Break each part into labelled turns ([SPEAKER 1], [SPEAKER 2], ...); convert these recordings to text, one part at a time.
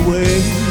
[SPEAKER 1] away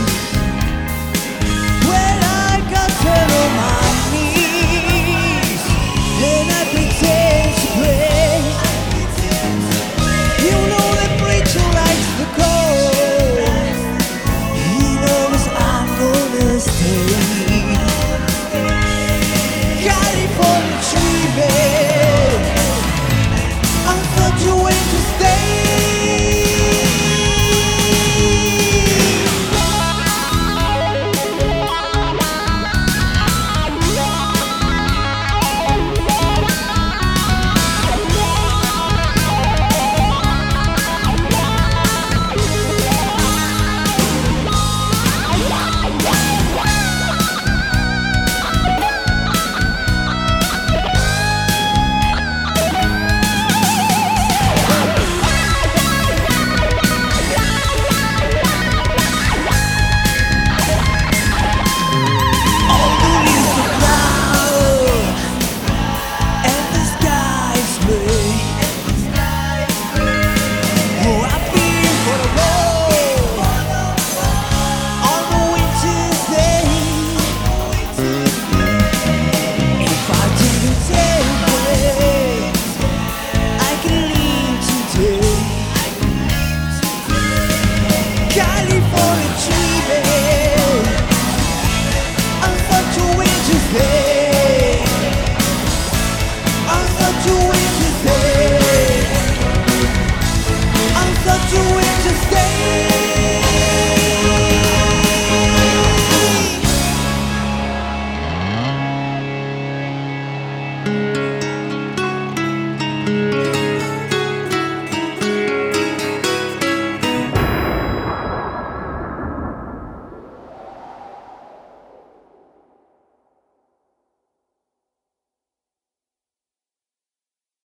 [SPEAKER 1] to just stay.